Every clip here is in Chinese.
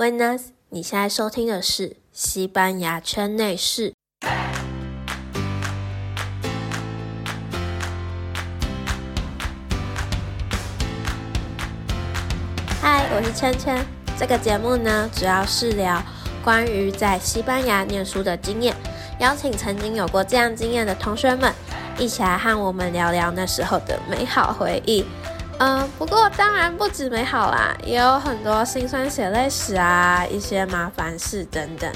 Buenas，你现在收听的是西班牙圈内事。嗨，我是圈圈。这个节目呢，主要是聊关于在西班牙念书的经验，邀请曾经有过这样经验的同学们，一起来和我们聊聊那时候的美好回忆。嗯，不过当然不止美好啦，也有很多辛酸血泪史啊，一些麻烦事等等。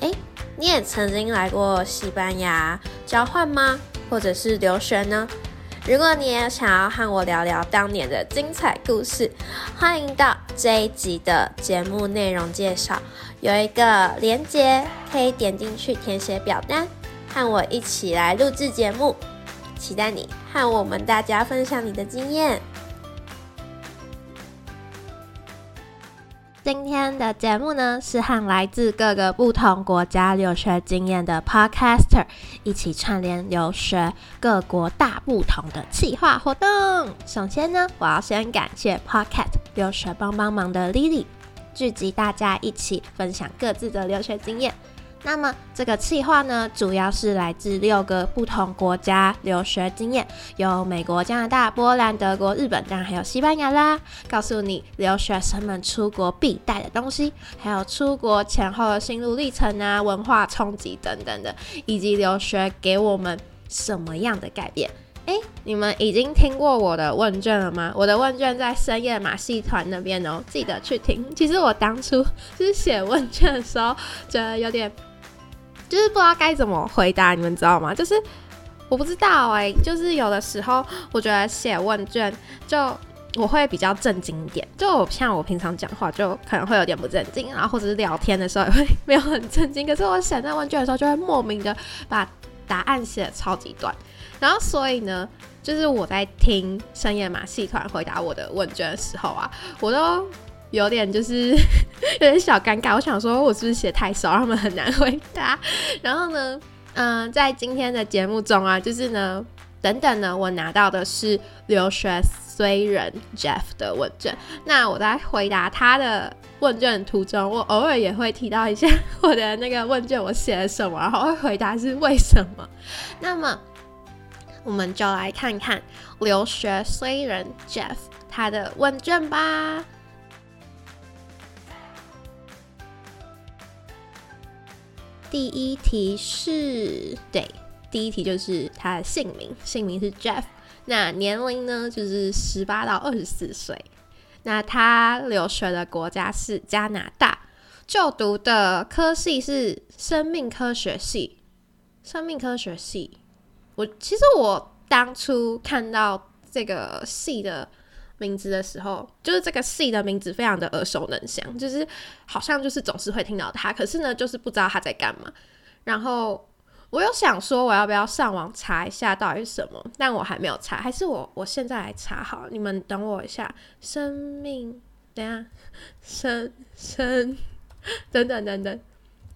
哎，你也曾经来过西班牙交换吗？或者是留学呢？如果你也想要和我聊聊当年的精彩故事，欢迎到这一集的节目内容介绍有一个连接，可以点进去填写表单，和我一起来录制节目。期待你和我们大家分享你的经验。今天的节目呢，是和来自各个不同国家留学经验的 Podcaster 一起串联留学各国大不同的企划活动。首先呢，我要先感谢 Podcast 留学帮帮忙的 Lily，聚集大家一起分享各自的留学经验。那么这个计划呢，主要是来自六个不同国家留学经验，有美国、加拿大、波兰、德国、日本，当然还有西班牙啦。告诉你留学生们出国必带的东西，还有出国前后的心路历程啊、文化冲击等等的，以及留学给我们什么样的改变。哎，你们已经听过我的问卷了吗？我的问卷在深夜马戏团那边哦，记得去听。其实我当初就是写问卷的时候，觉得有点。就是不知道该怎么回答，你们知道吗？就是我不知道哎，就是有的时候我觉得写问卷就我会比较正经一点，就像我平常讲话就可能会有点不正经，然后或者是聊天的时候也会没有很正经。可是我写那问卷的时候就会莫名的把答案写的超级短，然后所以呢，就是我在听深夜马戏团回答我的问卷的时候啊，我都。有点就是 有点小尴尬，我想说，我是不是写太少，他们很难回答。然后呢，嗯，在今天的节目中啊，就是呢，等等呢，我拿到的是留学虽人 Jeff 的问卷。那我在回答他的问卷途中，我偶尔也会提到一下我的那个问卷我写了什么，然后会回答是为什么。那么，我们就来看看留学虽人 Jeff 他的问卷吧。第一题是对，第一题就是他的姓名，姓名是 Jeff。那年龄呢，就是十八到二十四岁。那他留学的国家是加拿大，就读的科系是生命科学系。生命科学系，我其实我当初看到这个系的。名字的时候，就是这个 C 的名字非常的耳熟能详，就是好像就是总是会听到他，可是呢，就是不知道他在干嘛。然后我有想说，我要不要上网查一下到底是什么？但我还没有查，还是我我现在来查好？你们等我一下。生命，等下，生生，等等等等，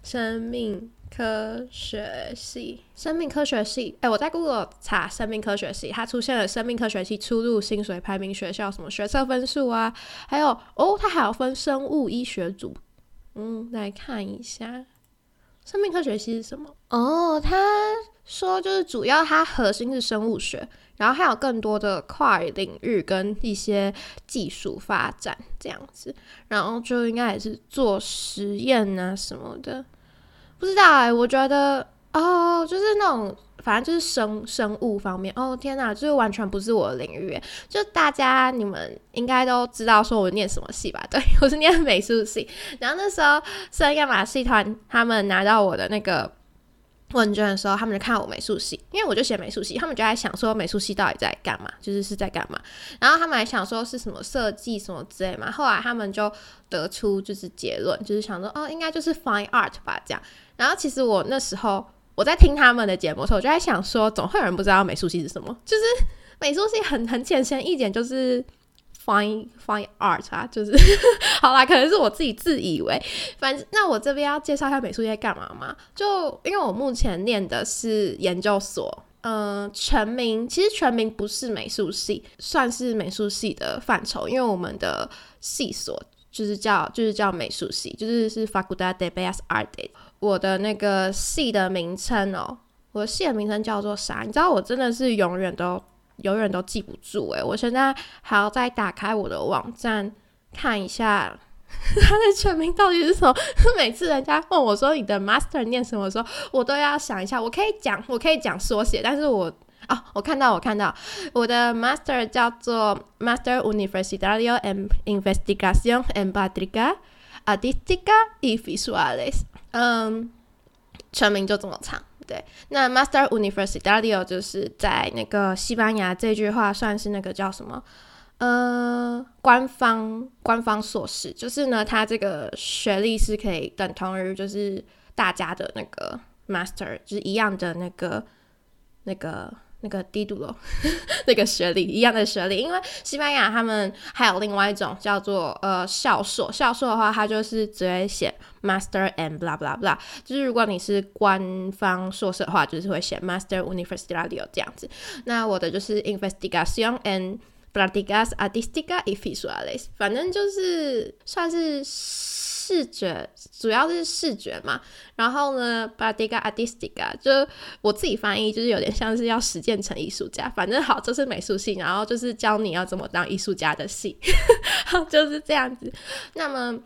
生命。科学系，生命科学系，哎，我在 Google 查生命科学系，它出现了生命科学系出入薪水排名学校什么学测分数啊，还有哦，它还要分生物医学组，嗯，来看一下，生命科学系是什么？哦，他说就是主要它核心是生物学，然后还有更多的跨领域跟一些技术发展这样子，然后就应该也是做实验啊什么的。不知道哎，我觉得哦，就是那种反正就是生生物方面哦，天哪，就是完全不是我的领域。就大家你们应该都知道，说我念什么系吧？对我是念美术系。然后那时候圣亚马戏团他们拿到我的那个。问卷的时候，他们就看我美术系，因为我就写美术系，他们就在想说美术系到底在干嘛，就是是在干嘛。然后他们还想说是什么设计什么之类嘛。后来他们就得出就是结论，就是想说哦，应该就是 fine art 吧这样。然后其实我那时候我在听他们的节目的时候，我就在想说，总会有人不知道美术系是什么，就是美术系很很浅显一点，就是。Fine fine art 啊，就是 好啦，可能是我自己自以为。反正那我这边要介绍一下美术系干嘛嘛？就因为我目前念的是研究所，嗯，全名其实全名不是美术系，算是美术系的范畴，因为我们的系所就是叫就是叫美术系，就是是 Facultad de Bellas Artes。我的那个系的名称哦，我的系的名称叫做啥？你知道我真的是永远都永远都记不住诶，我现在还要再打开我的网站看一下。他的全名到底是什么？每次人家问我说你的 master 念什么时候，我都要想一下。我可以讲，我可以讲缩写，但是我啊，我看到，我看到我的 master 叫做 Master Universitario en Investigación en p a t r i c a Artística y Visuales。嗯，全名就这么长。对，那 Master Universitario 就是在那个西班牙，这句话算是那个叫什么？呃，官方官方硕士就是呢，他这个学历是可以等同于就是大家的那个 master，就是一样的那个那个那个低度咯，那个学历一样的学历。因为西班牙他们还有另外一种叫做呃校硕，校硕的话，它就是直接写 master and blah blah blah，就是如果你是官方硕士的话，就是会写 master universitario 这样子。那我的就是 investigation and Practicas artísticas y visuales，反正就是算是视觉，主要是视觉嘛。然后呢，Practicas artísticas 就我自己翻译，就是有点像是要实践成艺术家。反正好，这是美术系，然后就是教你要怎么当艺术家的系，就是这样子。那么，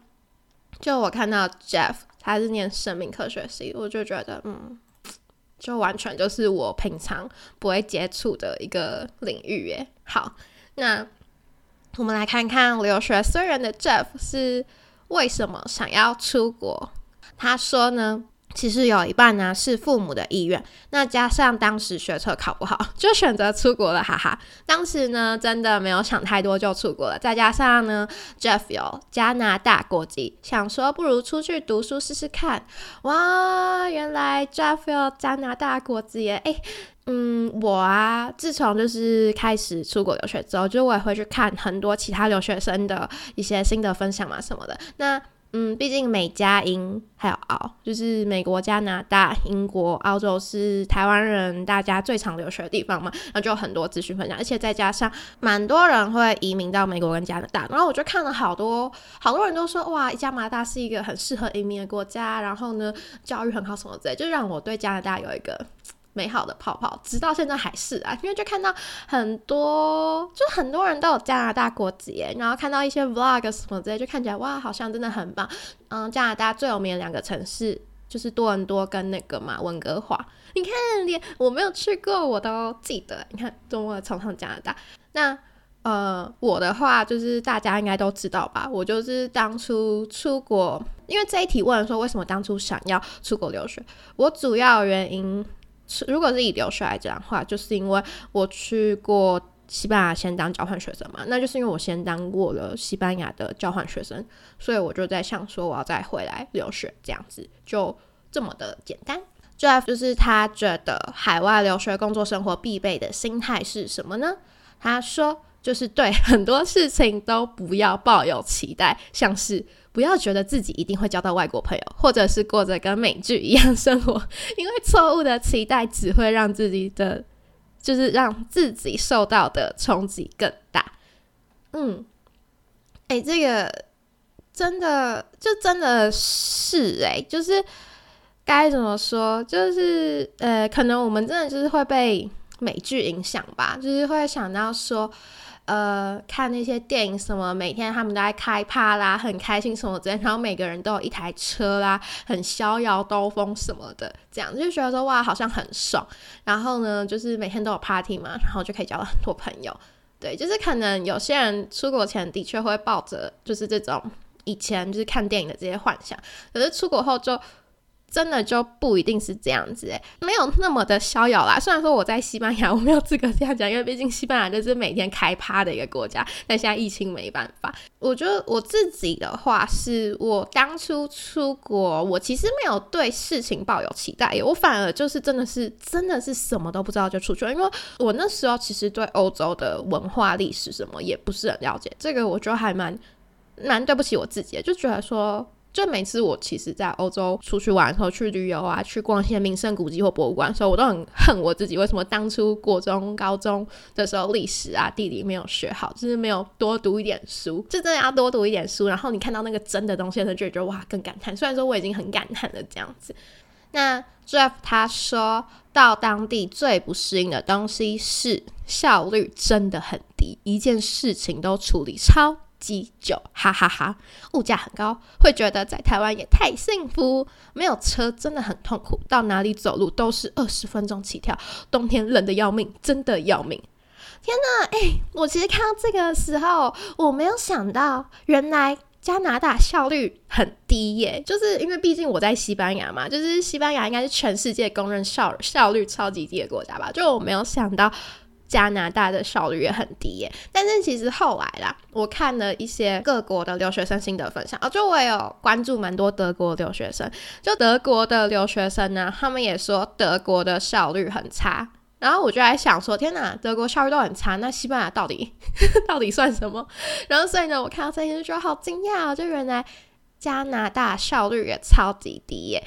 就我看到 Jeff 他是念生命科学系，我就觉得，嗯，就完全就是我平常不会接触的一个领域耶。好。那我们来看看留学虽然的 Jeff 是为什么想要出国？他说呢，其实有一半呢是父母的意愿，那加上当时学测考不好，就选择出国了，哈哈。当时呢，真的没有想太多就出国了，再加上呢，Jeff 有加拿大国籍，想说不如出去读书试试看。哇，原来 Jeff 有加拿大国籍耶！哎。嗯，我啊，自从就是开始出国留学之后，就我也会去看很多其他留学生的一些心得分享嘛什么的。那嗯，毕竟美加英还有澳，就是美国、加拿大、英国、澳洲是台湾人大家最常留学的地方嘛，然后就很多资讯分享，而且再加上蛮多人会移民到美国跟加拿大，然后我就看了好多，好多人都说哇，加拿大是一个很适合移民的国家，然后呢，教育很好什么之类，就让我对加拿大有一个。美好的泡泡，直到现在还是啊，因为就看到很多，就很多人都有加拿大国籍，然后看到一些 vlog 什么之类，就看起来哇，好像真的很棒。嗯，加拿大最有名的两个城市就是多伦多跟那个嘛温哥华。你看，连我没有去过，我都记得。你看，多么崇尚加拿大。那呃，我的话就是大家应该都知道吧，我就是当初出国，因为这一题问说为什么当初想要出国留学，我主要原因。如果是以留学来讲的话，就是因为我去过西班牙先当交换学生嘛，那就是因为我先当过了西班牙的交换学生，所以我就在想说我要再回来留学，这样子就这么的简单。Jeff 就是他觉得海外留学工作生活必备的心态是什么呢？他说就是对很多事情都不要抱有期待，像是。不要觉得自己一定会交到外国朋友，或者是过着跟美剧一样生活，因为错误的期待只会让自己的，就是让自己受到的冲击更大。嗯，哎，这个真的就真的是哎，就是该怎么说？就是呃，可能我们真的就是会被美剧影响吧，就是会想到说。呃，看那些电影什么，每天他们都在开趴啦，很开心什么之类，然后每个人都有一台车啦，很逍遥兜风什么的，这样就觉得说哇，好像很爽。然后呢，就是每天都有 party 嘛，然后就可以交到很多朋友。对，就是可能有些人出国前的确会抱着就是这种以前就是看电影的这些幻想，可是出国后就。真的就不一定是这样子诶，没有那么的逍遥啦。虽然说我在西班牙，我没有资格这样讲，因为毕竟西班牙就是每天开趴的一个国家。但现在疫情没办法，我觉得我自己的话是，我当初出国，我其实没有对事情抱有期待，我反而就是真的是真的是什么都不知道就出去了。因为我那时候其实对欧洲的文化历史什么也不是很了解，这个我觉得还蛮蛮对不起我自己的，就觉得说。就每次我其实，在欧洲出去玩的时候，去旅游啊，去逛一些名胜古迹或博物馆的时候，我都很恨我自己，为什么当初国中、高中的时候历史啊、地理没有学好，就是没有多读一点书，就真的要多读一点书。然后你看到那个真的东西，就觉得哇，更感叹。虽然说我已经很感叹了这样子。那 Jeff 他说到当地最不适应的东西是效率真的很低，一件事情都处理超。鸡酒，哈哈哈！物价很高，会觉得在台湾也太幸福。没有车真的很痛苦，到哪里走路都是二十分钟起跳。冬天冷的要命，真的要命！天哪，哎，我其实看到这个时候，我没有想到，原来加拿大效率很低耶。就是因为毕竟我在西班牙嘛，就是西班牙应该是全世界公认效效率超级低的国家吧。就我没有想到。加拿大的效率也很低耶，但是其实后来啦，我看了一些各国的留学生心得分享啊，就我有关注蛮多德国留学生，就德国的留学生呢，他们也说德国的效率很差，然后我就在想说，天哪，德国效率都很差，那西班牙到底 到底算什么？然后所以呢，我看到这些就觉得好惊讶哦，就原来加拿大效率也超级低耶。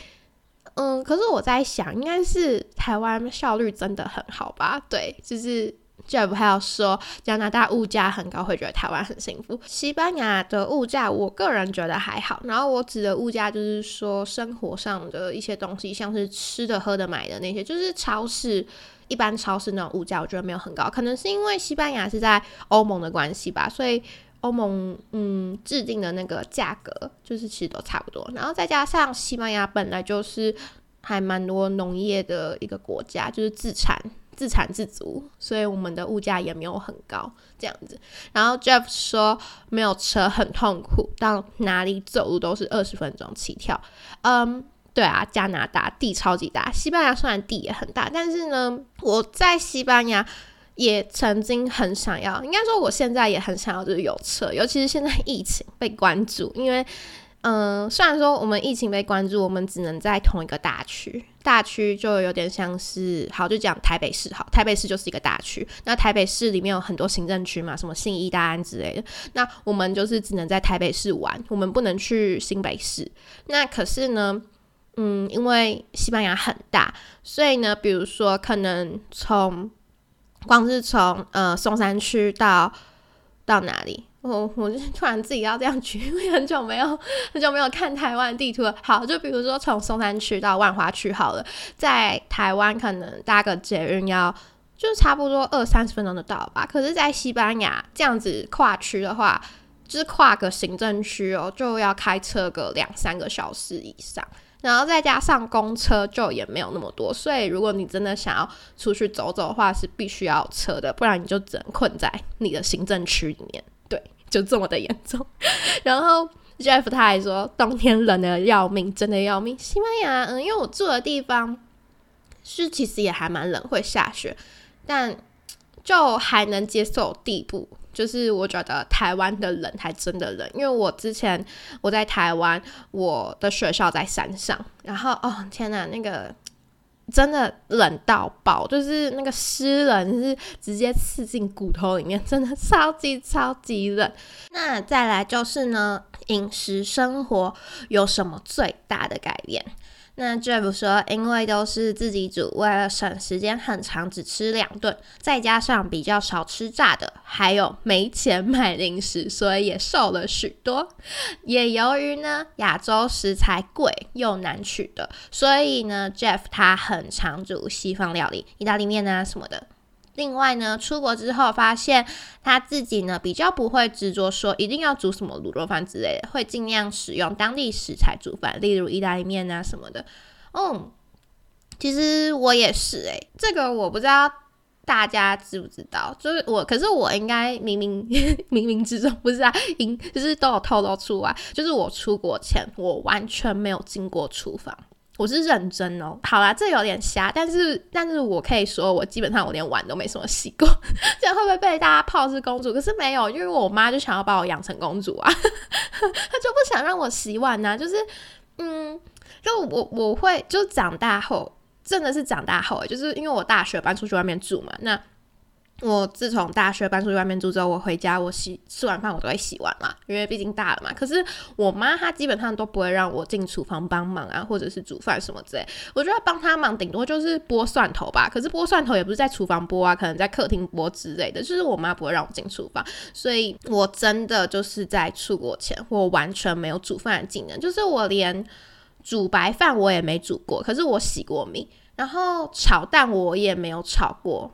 嗯，可是我在想，应该是台湾效率真的很好吧？对，就是 Jeff 还要说加拿大物价很高，会觉得台湾很幸福。西班牙的物价，我个人觉得还好。然后我指的物价，就是说生活上的一些东西，像是吃的、喝的、买的那些，就是超市一般超市那种物价，我觉得没有很高。可能是因为西班牙是在欧盟的关系吧，所以。欧盟嗯制定的那个价格就是其实都差不多，然后再加上西班牙本来就是还蛮多农业的一个国家，就是自产自产自足，所以我们的物价也没有很高这样子。然后 Jeff 说没有车很痛苦，到哪里走路都是二十分钟起跳。嗯，对啊，加拿大地超级大，西班牙虽然地也很大，但是呢，我在西班牙。也曾经很想要，应该说我现在也很想要，就是有车，尤其是现在疫情被关注，因为，嗯，虽然说我们疫情被关注，我们只能在同一个大区，大区就有点像是，好就讲台北市，好，台北市就是一个大区，那台北市里面有很多行政区嘛，什么信义、大安之类的，那我们就是只能在台北市玩，我们不能去新北市。那可是呢，嗯，因为西班牙很大，所以呢，比如说可能从光是从呃松山区到到哪里？我我就突然自己要这样举，因为很久没有很久没有看台湾地图了。好，就比如说从松山区到万华区好了，在台湾可能搭个捷运要就差不多二三十分钟就到吧。可是，在西班牙这样子跨区的话，就是跨个行政区哦，就要开车个两三个小时以上。然后再加上公车就也没有那么多，所以如果你真的想要出去走走的话，是必须要车的，不然你就只能困在你的行政区里面。对，就这么的严重。然后 Jeff 他还说，冬天冷的要命，真的要命。西班牙，嗯，因为我住的地方是其实也还蛮冷，会下雪，但就还能接受地步。就是我觉得台湾的冷还真的冷，因为我之前我在台湾，我的学校在山上，然后哦天呐，那个真的冷到爆，就是那个湿冷是直接刺进骨头里面，真的超级超级冷。那再来就是呢，饮食生活有什么最大的改变？那 Jeff 说，因为都是自己煮，为了省时间，很长只吃两顿，再加上比较少吃炸的，还有没钱买零食，所以也瘦了许多。也由于呢，亚洲食材贵又难取得，所以呢，Jeff 他很常煮西方料理，意大利面啊什么的。另外呢，出国之后发现他自己呢比较不会执着说一定要煮什么卤肉饭之类的，会尽量使用当地食材煮饭，例如意大利面啊什么的。嗯，其实我也是诶，这个我不知道大家知不知道，就是我，可是我应该冥冥 冥冥之中不是啊，应就是都有透露出来，就是我出国前我完全没有进过厨房。我是认真哦，好啦，这有点瞎，但是但是我可以说，我基本上我连碗都没什么洗过，这样会不会被大家泡是公主？可是没有，因为我妈就想要把我养成公主啊，她就不想让我洗碗呐，就是嗯，就我我会就长大后，真的是长大后，就是因为我大学搬出去外面住嘛，那我自从大学搬出去外面住之后，我回家我洗吃完饭我都会洗碗嘛，因为毕竟大了嘛。可是我妈她基本上都不会让我进厨房帮忙啊，或者是煮饭什么之类。我觉得帮她忙顶多就是剥蒜头吧，可是剥蒜头也不是在厨房剥啊，可能在客厅剥之类的。就是我妈不会让我进厨房，所以我真的就是在出国前，我完全没有煮饭的技能，就是我连煮白饭我也没煮过，可是我洗过米，然后炒蛋我也没有炒过。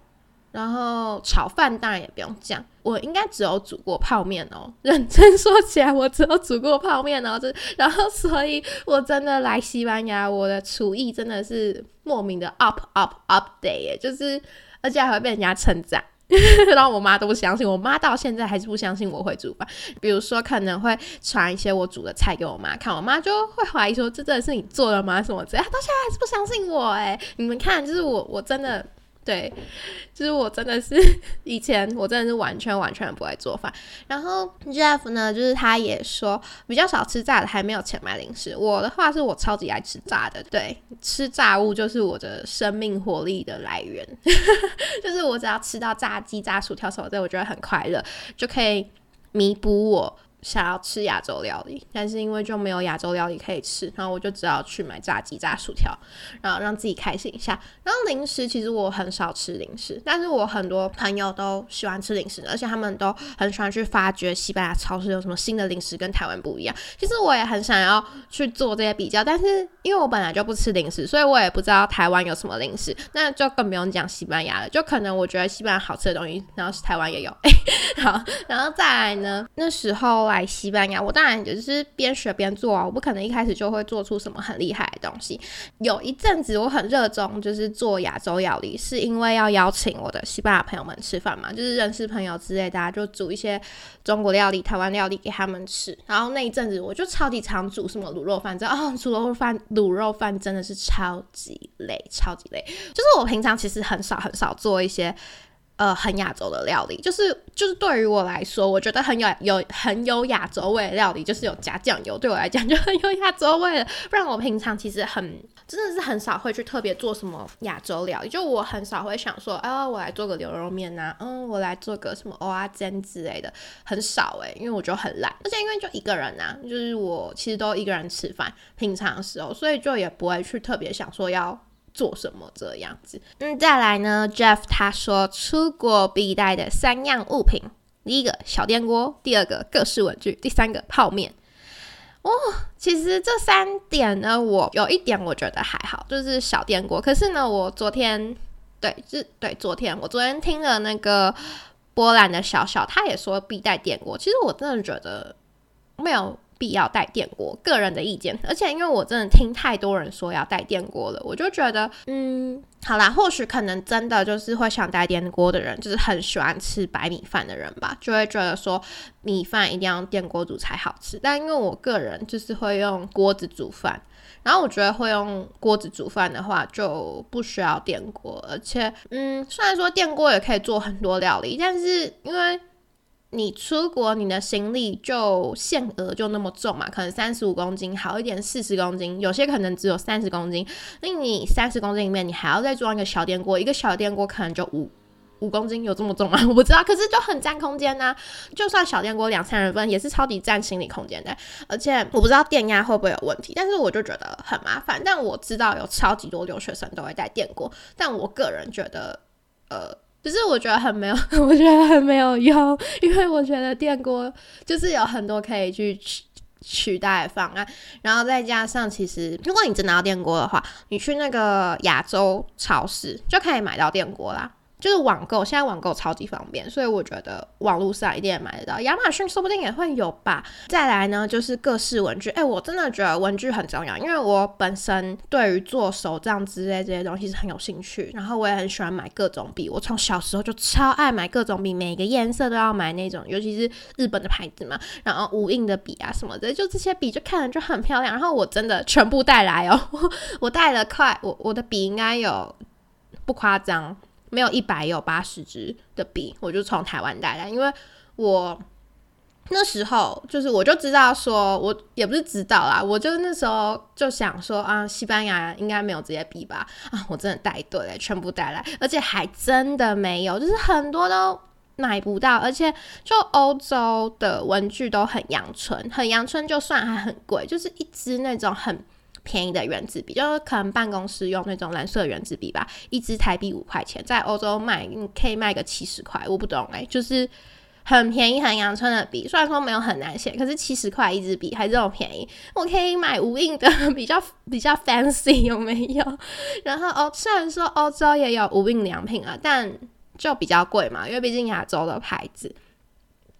然后炒饭当然也不用讲，我应该只有煮过泡面哦。认真说起来，我只有煮过泡面哦。这然后，所以我真的来西班牙，我的厨艺真的是莫名的 up up up day 耶，就是而且还会被人家称赞，然后我妈都不相信，我妈到现在还是不相信我会煮饭。比如说可能会传一些我煮的菜给我妈看，我妈就会怀疑说这真的是你做的吗？什么之类，到现在还是不相信我哎。你们看，就是我我真的。对，就是我真的是以前我真的是完全完全不会做饭。然后 Jeff 呢，就是他也说比较少吃炸的，还没有钱买零食。我的话是我超级爱吃炸的，对，吃炸物就是我的生命活力的来源。就是我只要吃到炸鸡、炸薯条什么的，我觉得很快乐，就可以弥补我。想要吃亚洲料理，但是因为就没有亚洲料理可以吃，然后我就只好去买炸鸡、炸薯条，然后让自己开心一下。然后零食其实我很少吃零食，但是我很多朋友都喜欢吃零食，而且他们都很喜欢去发掘西班牙超市有什么新的零食跟台湾不一样。其实我也很想要去做这些比较，但是因为我本来就不吃零食，所以我也不知道台湾有什么零食，那就更不用讲西班牙了。就可能我觉得西班牙好吃的东西，然后是台湾也有。好，然后再来呢，那时候。来西班牙，我当然也是边学边做啊，我不可能一开始就会做出什么很厉害的东西。有一阵子我很热衷，就是做亚洲料理，是因为要邀请我的西班牙朋友们吃饭嘛，就是认识朋友之类，大家就煮一些中国料理、台湾料理给他们吃。然后那一阵子我就超级常煮什么卤肉饭，知道啊，煮卤肉饭，卤肉饭真的是超级累，超级累。就是我平常其实很少很少做一些。呃，很亚洲的料理，就是就是对于我来说，我觉得很有有很有亚洲味的料理，就是有加酱油，对我来讲就很有亚洲味了。不然我平常其实很真的是很少会去特别做什么亚洲料理，就我很少会想说，啊，我来做个牛肉面呐，嗯，我来做个什么蚵仔煎之类的，很少诶，因为我觉得很懒，而且因为就一个人呐，就是我其实都一个人吃饭，平常时候，所以就也不会去特别想说要。做什么这样子？嗯，再来呢，Jeff 他说出国必带的三样物品：第一个小电锅，第二个各式文具，第三个泡面。哦，其实这三点呢，我有一点我觉得还好，就是小电锅。可是呢，我昨天对，是对昨天我昨天听了那个波兰的小小，他也说必带电锅。其实我真的觉得没有。必要带电锅，个人的意见。而且因为我真的听太多人说要带电锅了，我就觉得，嗯，好啦，或许可能真的就是会想带电锅的人，就是很喜欢吃白米饭的人吧，就会觉得说米饭一定要用电锅煮才好吃。但因为我个人就是会用锅子煮饭，然后我觉得会用锅子煮饭的话就不需要电锅，而且，嗯，虽然说电锅也可以做很多料理，但是因为。你出国，你的行李就限额就那么重嘛？可能三十五公斤，好一点四十公斤，有些可能只有三十公斤。那你三十公斤里面，你还要再装一个小电锅，一个小电锅可能就五五公斤，有这么重吗？我不知道，可是就很占空间呐。就算小电锅两三人份，也是超级占行李空间的。而且我不知道电压会不会有问题，但是我就觉得很麻烦。但我知道有超级多留学生都会带电锅，但我个人觉得，呃。只是我觉得很没有，我觉得很没有用，因为我觉得电锅就是有很多可以去取取代方案，然后再加上其实如果你真的要电锅的话，你去那个亚洲超市就可以买到电锅啦。就是网购，现在网购超级方便，所以我觉得网络上一定也买得到。亚马逊说不定也会有吧。再来呢，就是各式文具。哎，我真的觉得文具很重要，因为我本身对于做手账之类这些东西是很有兴趣。然后我也很喜欢买各种笔，我从小时候就超爱买各种笔，每个颜色都要买那种，尤其是日本的牌子嘛。然后无印的笔啊什么的，就这些笔就看着就很漂亮。然后我真的全部带来哦，我带了快，我我的笔应该有不夸张。没有一百有八十支的笔，我就从台湾带来，因为我那时候就是我就知道说，我也不是知道啦，我就那时候就想说啊，西班牙应该没有这些笔吧？啊，我真的带对了，全部带来，而且还真的没有，就是很多都买不到，而且就欧洲的文具都很阳春，很阳春，就算还很贵，就是一支那种很便宜的圆珠笔，就是可能办公室用那种蓝色圆珠笔吧，一支台币五块钱，在欧洲卖你可以卖个七十块，我不懂哎，就是。很便宜、很阳春的笔，虽然说没有很难写，可是七十块一支笔还这么便宜，我可以买无印的，比较 比较 fancy 有没有？然后哦，虽然说欧洲也有无印良品啊，但就比较贵嘛，因为毕竟亚洲的牌子。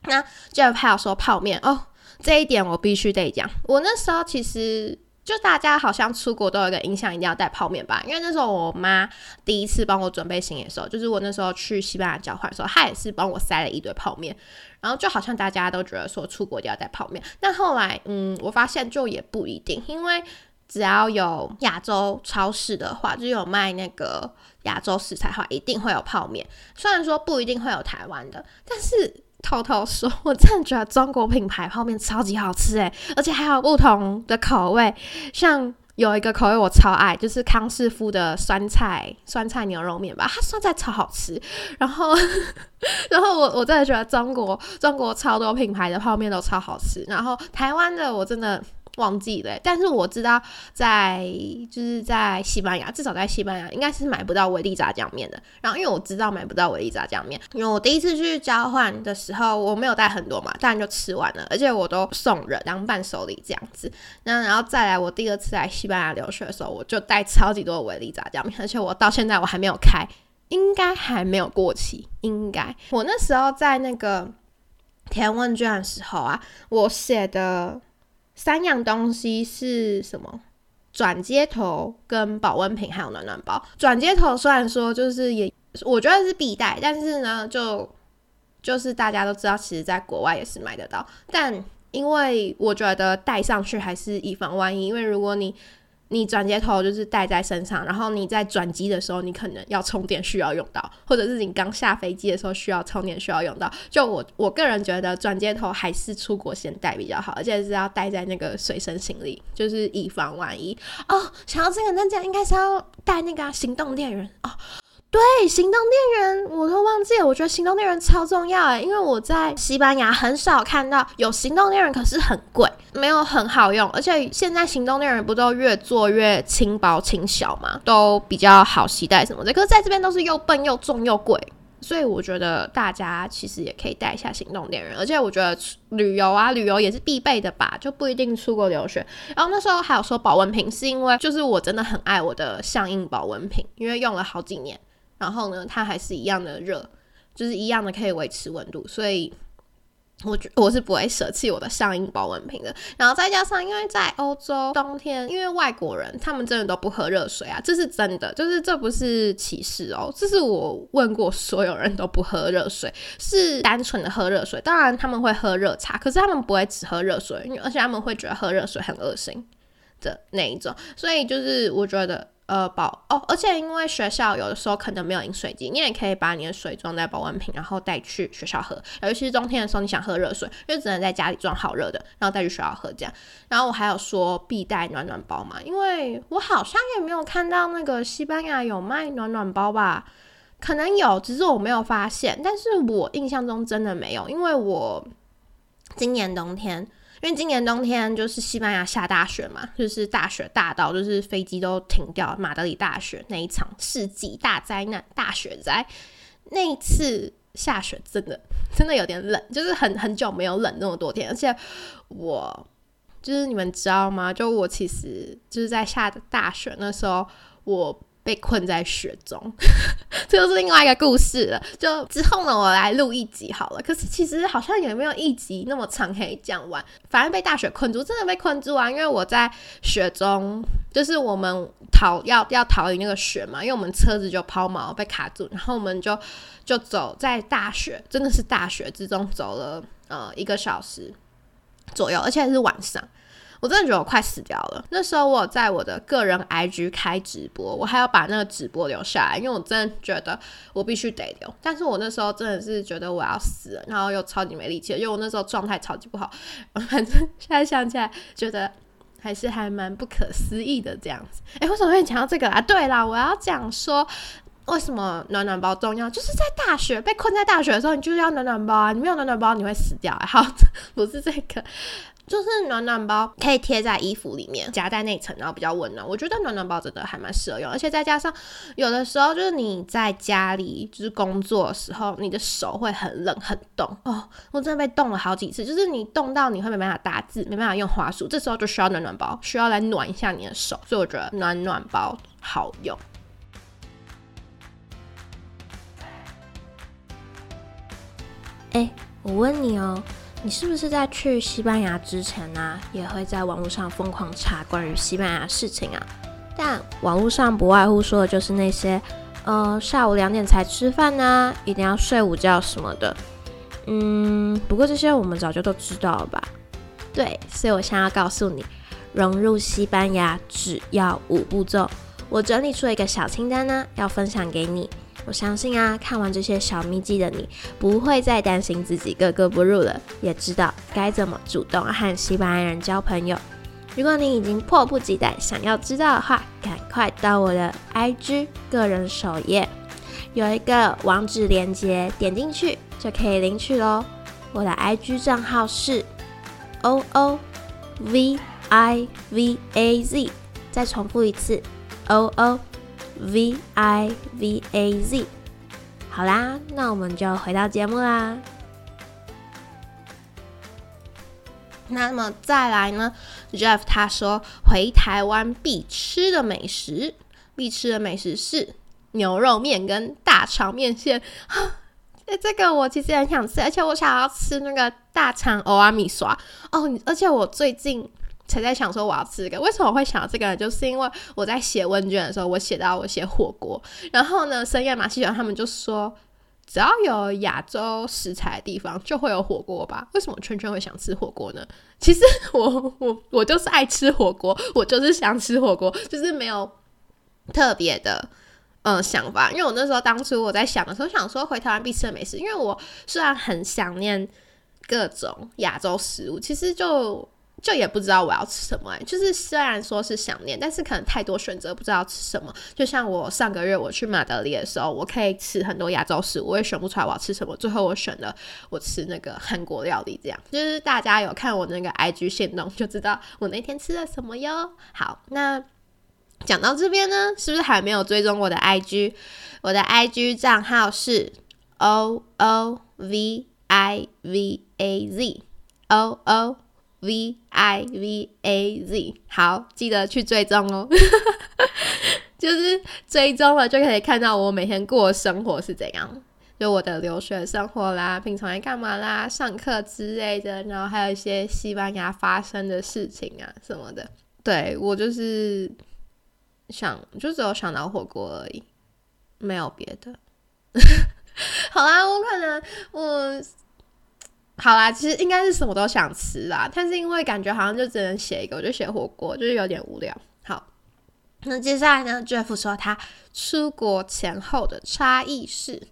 那就还有说泡面哦，这一点我必须得讲，我那时候其实。就大家好像出国都有一个印象，一定要带泡面吧？因为那时候我妈第一次帮我准备行李的时候，就是我那时候去西班牙交换的时候，她也是帮我塞了一堆泡面。然后就好像大家都觉得说出国一定要带泡面，但后来嗯，我发现就也不一定，因为只要有亚洲超市的话，就有卖那个亚洲食材的话，一定会有泡面。虽然说不一定会有台湾的，但是。偷偷说，我真的觉得中国品牌泡面超级好吃诶，而且还有不同的口味，像有一个口味我超爱，就是康师傅的酸菜酸菜牛肉面吧，它酸菜超好吃。然后，然后我我真的觉得中国中国超多品牌的泡面都超好吃，然后台湾的我真的。忘记了，但是我知道在就是在西班牙，至少在西班牙应该是买不到维力炸酱面的。然后因为我知道买不到维力炸酱面，因为我第一次去交换的时候我没有带很多嘛，当然就吃完了，而且我都送人当伴手礼这样子。那然后再来我第二次来西班牙留学的时候，我就带超级多维力炸酱面，而且我到现在我还没有开，应该还没有过期，应该我那时候在那个填问卷的时候啊，我写的。三样东西是什么？转接头、跟保温瓶，还有暖暖包。转接头虽然说就是也，我觉得是必带，但是呢，就就是大家都知道，其实在国外也是买得到。但因为我觉得带上去还是以防万一，因为如果你你转接头就是带在身上，然后你在转机的时候，你可能要充电需要用到，或者是你刚下飞机的时候需要充电需要用到。就我我个人觉得转接头还是出国先带比较好，而且是要带在那个随身行李，就是以防万一。哦，想要这个，那这样应该是要带那个行动电源哦。对，行动电源我都忘记了。我觉得行动电源超重要诶，因为我在西班牙很少看到有行动电源，可是很贵，没有很好用。而且现在行动电源不都越做越轻薄轻小嘛，都比较好携带什么的。可是在这边都是又笨又重又贵，所以我觉得大家其实也可以带一下行动电源。而且我觉得旅游啊，旅游也是必备的吧，就不一定出国留学。然后那时候还有说保温瓶，是因为就是我真的很爱我的相应保温瓶，因为用了好几年。然后呢，它还是一样的热，就是一样的可以维持温度，所以我觉我是不会舍弃我的上音保温瓶的。然后再加上，因为在欧洲冬天，因为外国人他们真的都不喝热水啊，这是真的，就是这不是歧视哦，这是我问过所有人都不喝热水，是单纯的喝热水。当然他们会喝热茶，可是他们不会只喝热水，而且他们会觉得喝热水很恶心的那一种，所以就是我觉得。呃，保哦，而且因为学校有的时候可能没有饮水机，你也可以把你的水装在保温瓶，然后带去学校喝。尤其是冬天的时候，你想喝热水，就只能在家里装好热的，然后带去学校喝这样。然后我还有说必带暖暖包嘛，因为我好像也没有看到那个西班牙有卖暖暖包吧？可能有，只是我没有发现。但是我印象中真的没有，因为我今年冬天。因为今年冬天就是西班牙下大雪嘛，就是大雪大到就是飞机都停掉，马德里大雪那一场世纪大灾难大雪灾，那一次下雪真的真的有点冷，就是很很久没有冷那么多天，而且我就是你们知道吗？就我其实就是在下大雪那时候我。被困在雪中，这就是另外一个故事了。就之后呢，我来录一集好了。可是其实好像也没有一集那么长可以讲完。反正被大雪困住，真的被困住啊！因为我在雪中，就是我们逃要要逃离那个雪嘛，因为我们车子就抛锚被卡住，然后我们就就走在大雪，真的是大雪之中走了呃一个小时左右，而且还是晚上。我真的觉得我快死掉了。那时候我在我的个人 IG 开直播，我还要把那个直播留下来，因为我真的觉得我必须得留。但是我那时候真的是觉得我要死了，然后又超级没力气，因为我那时候状态超级不好。反正现在想起来，觉得还是还蛮不可思议的这样子。哎，为什么会讲到这个啊？对啦，我要讲说。为什么暖暖包重要？就是在大学被困在大学的时候，你就是要暖暖包啊！你没有暖暖包，你会死掉。好，不是这个，就是暖暖包可以贴在衣服里面，夹在内层，然后比较温暖。我觉得暖暖包真的还蛮适合用，而且再加上有的时候就是你在家里就是工作的时候，你的手会很冷很冻哦。我真的被冻了好几次，就是你冻到你会没办法打字，没办法用滑鼠，这时候就需要暖暖包，需要来暖一下你的手。所以我觉得暖暖包好用。哎，我问你哦，你是不是在去西班牙之前呢，也会在网络上疯狂查关于西班牙事情啊？但网络上不外乎说的就是那些，呃，下午两点才吃饭呢，一定要睡午觉什么的。嗯，不过这些我们早就都知道了吧？对，所以我想要告诉你，融入西班牙只要五步骤。我整理出了一个小清单呢，要分享给你。我相信啊，看完这些小秘籍的你，不会再担心自己格格不入了，也知道该怎么主动和西班牙人交朋友。如果你已经迫不及待想要知道的话，赶快到我的 IG 个人首页，有一个网址链接，点进去就可以领取喽。我的 IG 账号是 O O V I V A Z，再重复一次 O O。V I V A Z，好啦，那我们就回到节目啦。那么再来呢？Jeff 他说回台湾必吃的美食，必吃的美食是牛肉面跟大肠面线。哎，这个我其实很想吃，而且我想要吃那个大肠欧阿米刷哦。而且我最近。才在想说我要吃这个，为什么我会想到这个呢？就是因为我在写问卷的时候，我写到我写火锅，然后呢，深夜马戏团他们就说，只要有亚洲食材的地方就会有火锅吧？为什么圈圈会想吃火锅呢？其实 我我我就是爱吃火锅，我就是想吃火锅，就是没有特别的嗯想法。因为我那时候当初我在想的时候，想说回台湾必吃的美食，因为我虽然很想念各种亚洲食物，其实就。就也不知道我要吃什么哎，就是虽然说是想念，但是可能太多选择，不知道吃什么。就像我上个月我去马德里的时候，我可以吃很多亚洲食物，我也选不出来我要吃什么。最后我选了我吃那个韩国料理，这样就是大家有看我那个 IG 线动就知道我那天吃了什么哟。好，那讲到这边呢，是不是还没有追踪我的 IG？我的 IG 账号是 O O V I V A Z O O。V I V A Z，好，记得去追踪哦。就是追踪了，就可以看到我每天过的生活是怎样，就我的留学生活啦，平常在干嘛啦，上课之类的，然后还有一些西班牙发生的事情啊什么的。对我就是想，就只有想到火锅而已，没有别的。好啦，我可能我。好啦，其实应该是什么都想吃啦，但是因为感觉好像就只能写一个，我就写火锅，就是有点无聊。好，那接下来呢？Jeff 说他出国前后的差异是，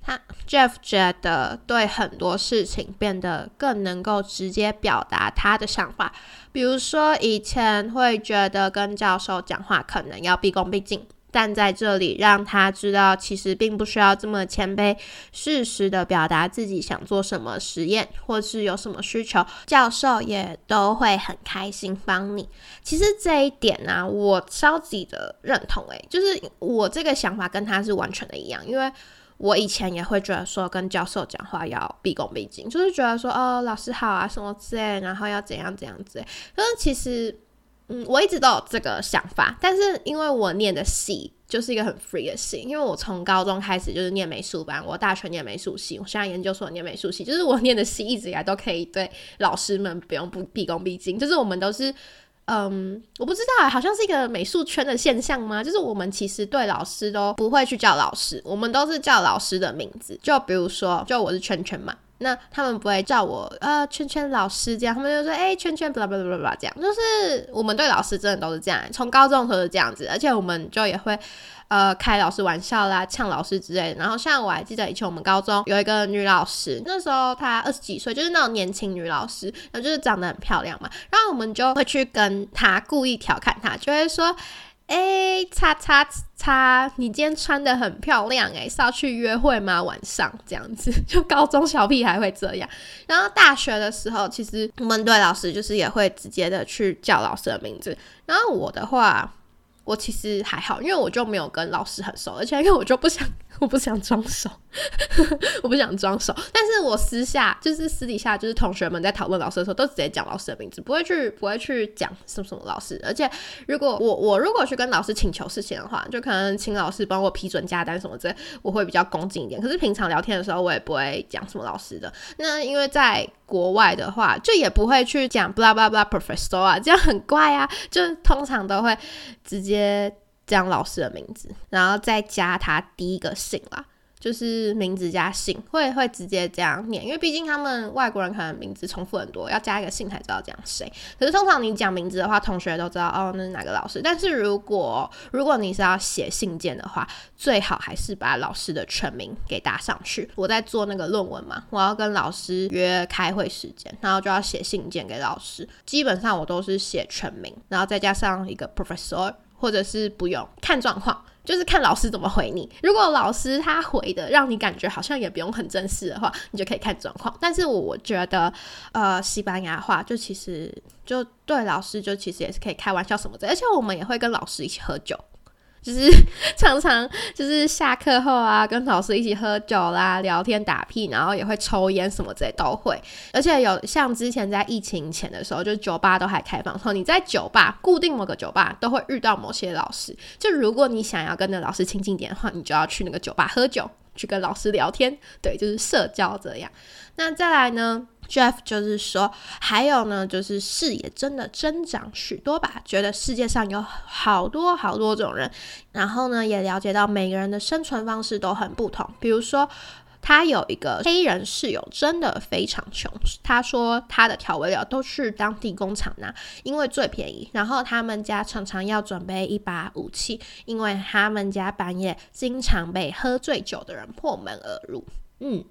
他 Jeff 觉得对很多事情变得更能够直接表达他的想法，比如说以前会觉得跟教授讲话可能要毕恭毕敬。站在这里，让他知道，其实并不需要这么谦卑，适时的表达自己想做什么实验，或是有什么需求，教授也都会很开心帮你。其实这一点呢，我超级的认同，诶，就是我这个想法跟他是完全的一样，因为我以前也会觉得说，跟教授讲话要毕恭毕敬，就是觉得说，哦，老师好啊，什么之类，然后要怎样怎样之类，可是其实。嗯，我一直都有这个想法，但是因为我念的系就是一个很 free 的系，因为我从高中开始就是念美术班，我大学念美术系，我现在研究所念美术系，就是我念的系一直以来都可以对老师们不用不毕恭毕敬，就是我们都是，嗯，我不知道，好像是一个美术圈的现象吗？就是我们其实对老师都不会去叫老师，我们都是叫老师的名字，就比如说，就我是圈圈嘛。那他们不会叫我呃圈圈老师这样，他们就说哎圈圈，blah blah blah blah 这样，就是我们对老师真的都是这样，从高中都是这样子，而且我们就也会呃开老师玩笑啦，呛老师之类的。然后像我还记得以前我们高中有一个女老师，那时候她二十几岁，就是那种年轻女老师，然后就是长得很漂亮嘛，然后我们就会去跟她故意调侃她，就会说。哎，叉叉叉，你今天穿的很漂亮哎，是要去约会吗？晚上这样子，就高中小屁孩会这样。然后大学的时候，其实我们对老师就是也会直接的去叫老师的名字。然后我的话。我其实还好，因为我就没有跟老师很熟，而且 因为我就不想，我不想装熟，我不想装熟。但是我私下就是私底下，就是同学们在讨论老师的时候，都直接讲老师的名字，不会去不会去讲什么什么老师。而且如果我我如果去跟老师请求事情的话，就可能请老师帮我批准加单什么之类，我会比较恭敬一点。可是平常聊天的时候，我也不会讲什么老师的。那因为在国外的话，就也不会去讲 blah blah blah professor 啊，这样很怪啊。就通常都会直接讲老师的名字，然后再加他第一个姓啦。就是名字加姓，会会直接这样念，因为毕竟他们外国人可能名字重复很多，要加一个姓才知道讲谁。可是通常你讲名字的话，同学都知道哦，那是哪个老师。但是如果如果你是要写信件的话，最好还是把老师的全名给打上去。我在做那个论文嘛，我要跟老师约开会时间，然后就要写信件给老师。基本上我都是写全名，然后再加上一个 professor，或者是不用看状况。就是看老师怎么回你。如果老师他回的让你感觉好像也不用很正式的话，你就可以看状况。但是我觉得，呃，西班牙话就其实就对老师就其实也是可以开玩笑什么的，而且我们也会跟老师一起喝酒。就是 常常就是下课后啊，跟老师一起喝酒啦、聊天打屁，然后也会抽烟什么之类都会。而且有像之前在疫情前的时候，就酒吧都还开放，后你在酒吧固定某个酒吧都会遇到某些老师。就如果你想要跟那老师亲近点的话，你就要去那个酒吧喝酒，去跟老师聊天，对，就是社交这样。那再来呢？Jeff 就是说，还有呢，就是视野真的增长许多吧，觉得世界上有好多好多种人，然后呢，也了解到每个人的生存方式都很不同。比如说，他有一个黑人室友，真的非常穷。他说他的调味料都是当地工厂拿，因为最便宜。然后他们家常常要准备一把武器，因为他们家半夜经常被喝醉酒的人破门而入。嗯。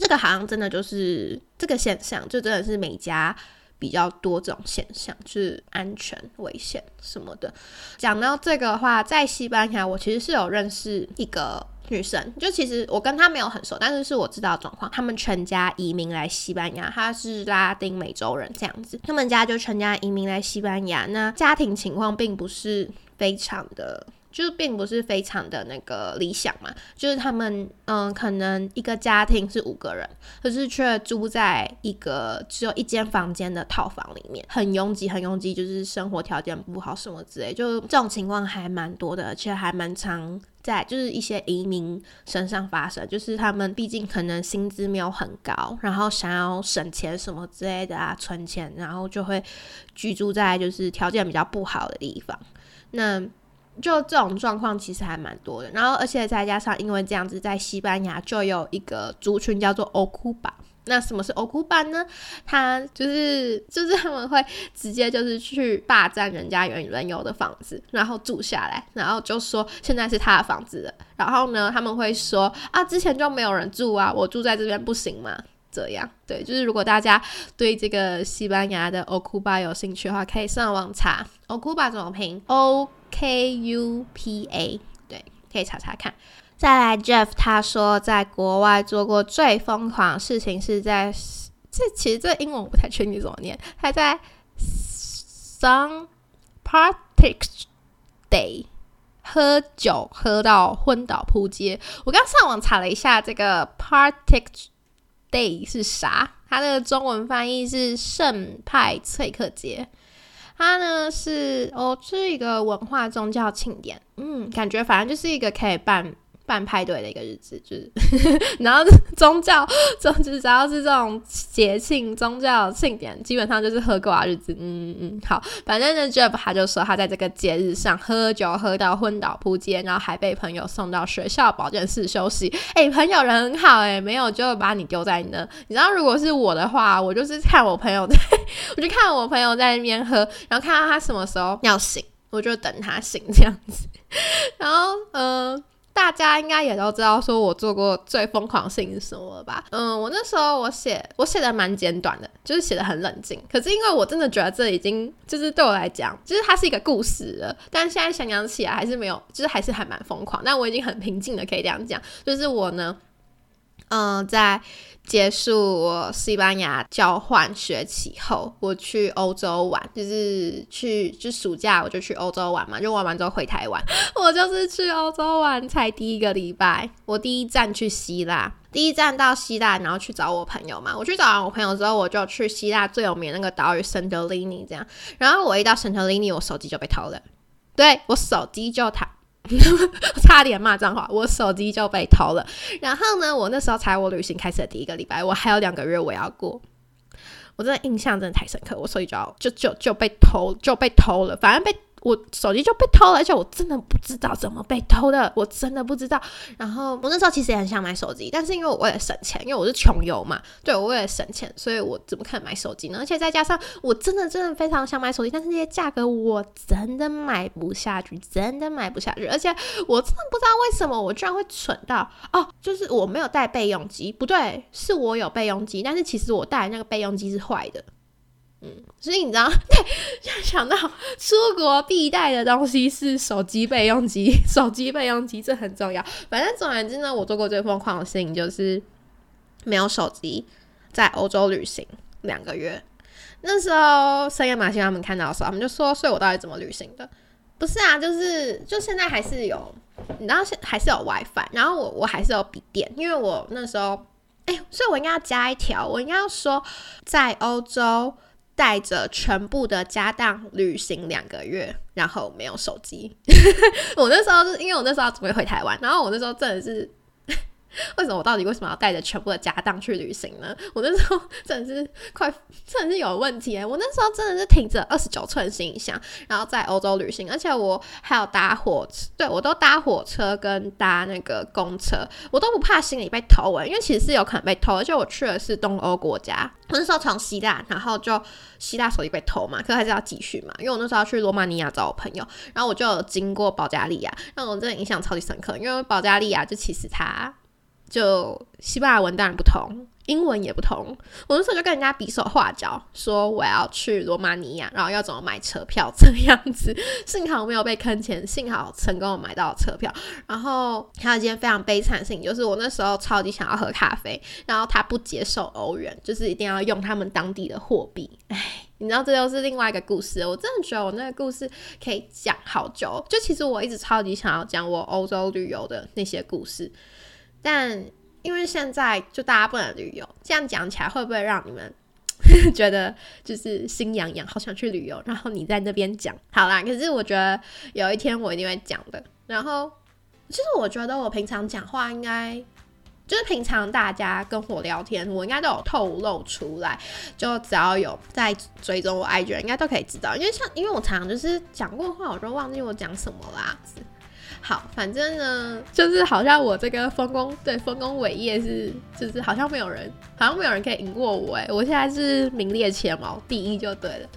这个好像真的就是这个现象，就真的是每家比较多这种现象，就是安全危险什么的。讲到这个话，在西班牙，我其实是有认识一个女生，就其实我跟她没有很熟，但是是我知道状况。他们全家移民来西班牙，她是拉丁美洲人这样子，他们家就全家移民来西班牙，那家庭情况并不是非常的。就是并不是非常的那个理想嘛，就是他们嗯，可能一个家庭是五个人，可是却住在一个只有一间房间的套房里面，很拥挤，很拥挤，就是生活条件不好什么之类，就这种情况还蛮多的，而且还蛮常在就是一些移民身上发生，就是他们毕竟可能薪资没有很高，然后想要省钱什么之类的啊，存钱，然后就会居住在就是条件比较不好的地方，那。就这种状况其实还蛮多的，然后而且再加上因为这样子，在西班牙就有一个族群叫做欧库巴。那什么是欧库巴呢？他就是就是他们会直接就是去霸占人家原原有的房子，然后住下来，然后就说现在是他的房子。然后呢，他们会说啊，之前就没有人住啊，我住在这边不行吗？这样对，就是如果大家对这个西班牙的欧库巴有兴趣的话，可以上网查欧库巴怎么拼 O。K U P A，对，可以查查看。再来，Jeff 他说，在国外做过最疯狂的事情是在这，其实这英文我不太确定怎么念。他在 Sun Party Day 喝酒喝到昏倒扑街。我刚上网查了一下，这个 Party Day 是啥？它的中文翻译是圣派翠克节。它呢是哦，是一个文化宗教庆典，嗯，感觉反正就是一个可以办办派对的一个日子，就是 然后宗教，总之只要是这种节庆、宗教庆典，基本上就是喝挂日子。嗯嗯，好，反正呢，Jeff 他就说他在这个节日上喝酒喝到昏倒扑街，然后还被朋友送到学校保健室休息。哎，朋友人很好，哎，没有就把你丢在那。你知道，如果是我的话，我就是看我朋友在，我就看我朋友在那边喝，然后看到他什么时候要醒，我就等他醒这样子。然后，嗯。大家应该也都知道，说我做过最疯狂的事情是什么了吧？嗯，我那时候我写我写的蛮简短的，就是写的很冷静。可是因为我真的觉得这已经就是对我来讲，就是它是一个故事了。但现在想想起来，还是没有，就是还是还蛮疯狂。但我已经很平静的可以这样讲，就是我呢，嗯，在。结束我西班牙交换学期后，我去欧洲玩，就是去就暑假我就去欧洲玩嘛，就玩完之后回台湾。我就是去欧洲玩才第一个礼拜，我第一站去希腊，第一站到希腊，然后去找我朋友嘛。我去找完我朋友之后，我就去希腊最有名那个岛屿圣德里尼这样。然后我一到圣德里尼，我手机就被偷了，对我手机就他。差点骂脏话，我手机就被偷了。然后呢，我那时候才我旅行开始的第一个礼拜，我还有两个月我要过，我真的印象真的太深刻，我手机就要就就就被偷就被偷了，反正被。我手机就被偷了，而且我真的不知道怎么被偷的，我真的不知道。然后我那时候其实也很想买手机，但是因为我为了省钱，因为我是穷游嘛，对我为了省钱，所以我怎么可能买手机呢？而且再加上我真的真的非常想买手机，但是那些价格我真的买不下去，真的买不下去。而且我真的不知道为什么我居然会蠢到哦，就是我没有带备用机，不对，是我有备用机，但是其实我带的那个备用机是坏的。嗯，所以你知道，对，就想到出国必带的东西是手机备用机，手机备用机这很重要。反正总而言之呢，我做过最疯狂的事情就是没有手机，在欧洲旅行两个月。那时候深夜马戏他们看到的时候，他们就说：“所以我到底怎么旅行的？”不是啊，就是就现在还是有，你知道现还是有 WiFi，然后我我还是有笔电，因为我那时候，哎，所以我应该要加一条，我应该要说在欧洲。带着全部的家当旅行两个月，然后没有手机。我那时候是因为我那时候准备回台湾，然后我那时候真的是。为什么我到底为什么要带着全部的家当去旅行呢？我那时候真的是快，真的是有问题哎！我那时候真的是挺着二十九寸行李箱，然后在欧洲旅行，而且我还有搭火车，对我都搭火车跟搭那个公车，我都不怕行李被偷哎，因为其实是有可能被偷，而且我去的是东欧国家，我那时候从希腊，然后就希腊手机被偷嘛，可是还是要继续嘛，因为我那时候要去罗马尼亚找我朋友，然后我就经过保加利亚，让我真的印象超级深刻，因为保加利亚就其实它。就西班牙文当然不同，英文也不同。我那时候就跟人家比手画脚，说我要去罗马尼亚，然后要怎么买车票这样子。幸好我没有被坑钱，幸好成功买到车票。然后还有一件非常悲惨的事情，就是我那时候超级想要喝咖啡，然后他不接受欧元，就是一定要用他们当地的货币。唉，你知道这又是另外一个故事。我真的觉得我那个故事可以讲好久。就其实我一直超级想要讲我欧洲旅游的那些故事。但因为现在就大家不能旅游，这样讲起来会不会让你们 觉得就是心痒痒，好想去旅游？然后你在那边讲好啦，可是我觉得有一天我一定会讲的。然后其实我觉得我平常讲话应该就是平常大家跟我聊天，我应该都有透露出来。就只要有在追踪我 IG，应该都可以知道。因为像因为我常常就是讲过话，我就忘记我讲什么啦。好，反正呢，就是好像我这个丰功对丰功伟业是，就是好像没有人，好像没有人可以赢过我哎，我现在是名列前茅，第一就对了。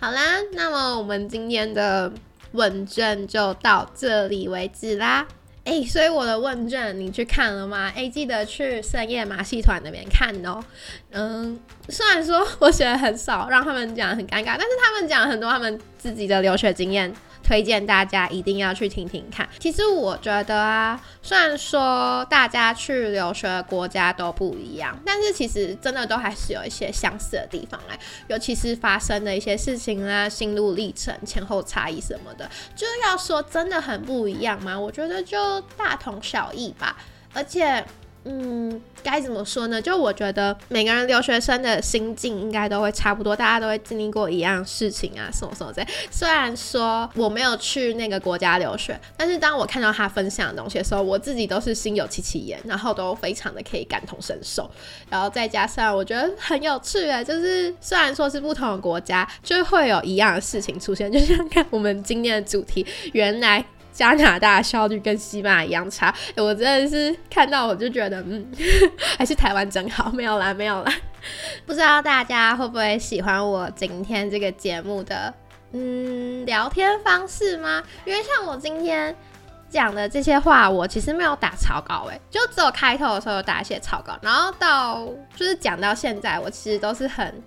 好啦，那么我们今天的问卷就到这里为止啦。哎，所以我的问卷你去看了吗？哎，记得去深夜马戏团那边看哦。嗯，虽然说我写的很少，让他们讲很尴尬，但是他们讲很多他们自己的留学经验。推荐大家一定要去听听看。其实我觉得啊，虽然说大家去留学的国家都不一样，但是其实真的都还是有一些相似的地方来，尤其是发生的一些事情啊、心路历程、前后差异什么的，就要说真的很不一样吗？我觉得就大同小异吧。而且嗯，该怎么说呢？就我觉得每个人留学生的心境应该都会差不多，大家都会经历过一样事情啊，什么什么类。虽然说我没有去那个国家留学，但是当我看到他分享的东西的时候，我自己都是心有戚戚焉，然后都非常的可以感同身受。然后再加上我觉得很有趣诶，就是虽然说是不同的国家，就会有一样的事情出现，就像看我们今天的主题，原来。加拿大效率跟西班牙一样差，我真的是看到我就觉得，嗯，还是台湾真好。没有啦，没有啦。不知道大家会不会喜欢我今天这个节目的嗯聊天方式吗？因为像我今天讲的这些话，我其实没有打草稿，诶，就只有开头的时候有打一些草稿，然后到就是讲到现在，我其实都是很。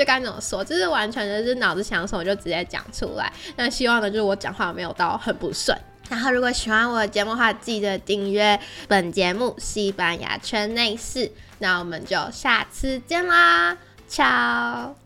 就该怎么说，就是完全就是脑子想什么就直接讲出来。那希望呢，就是我讲话没有到很不顺。然后如果喜欢我的节目的话，记得订阅本节目《西班牙圈内事》。那我们就下次见啦早。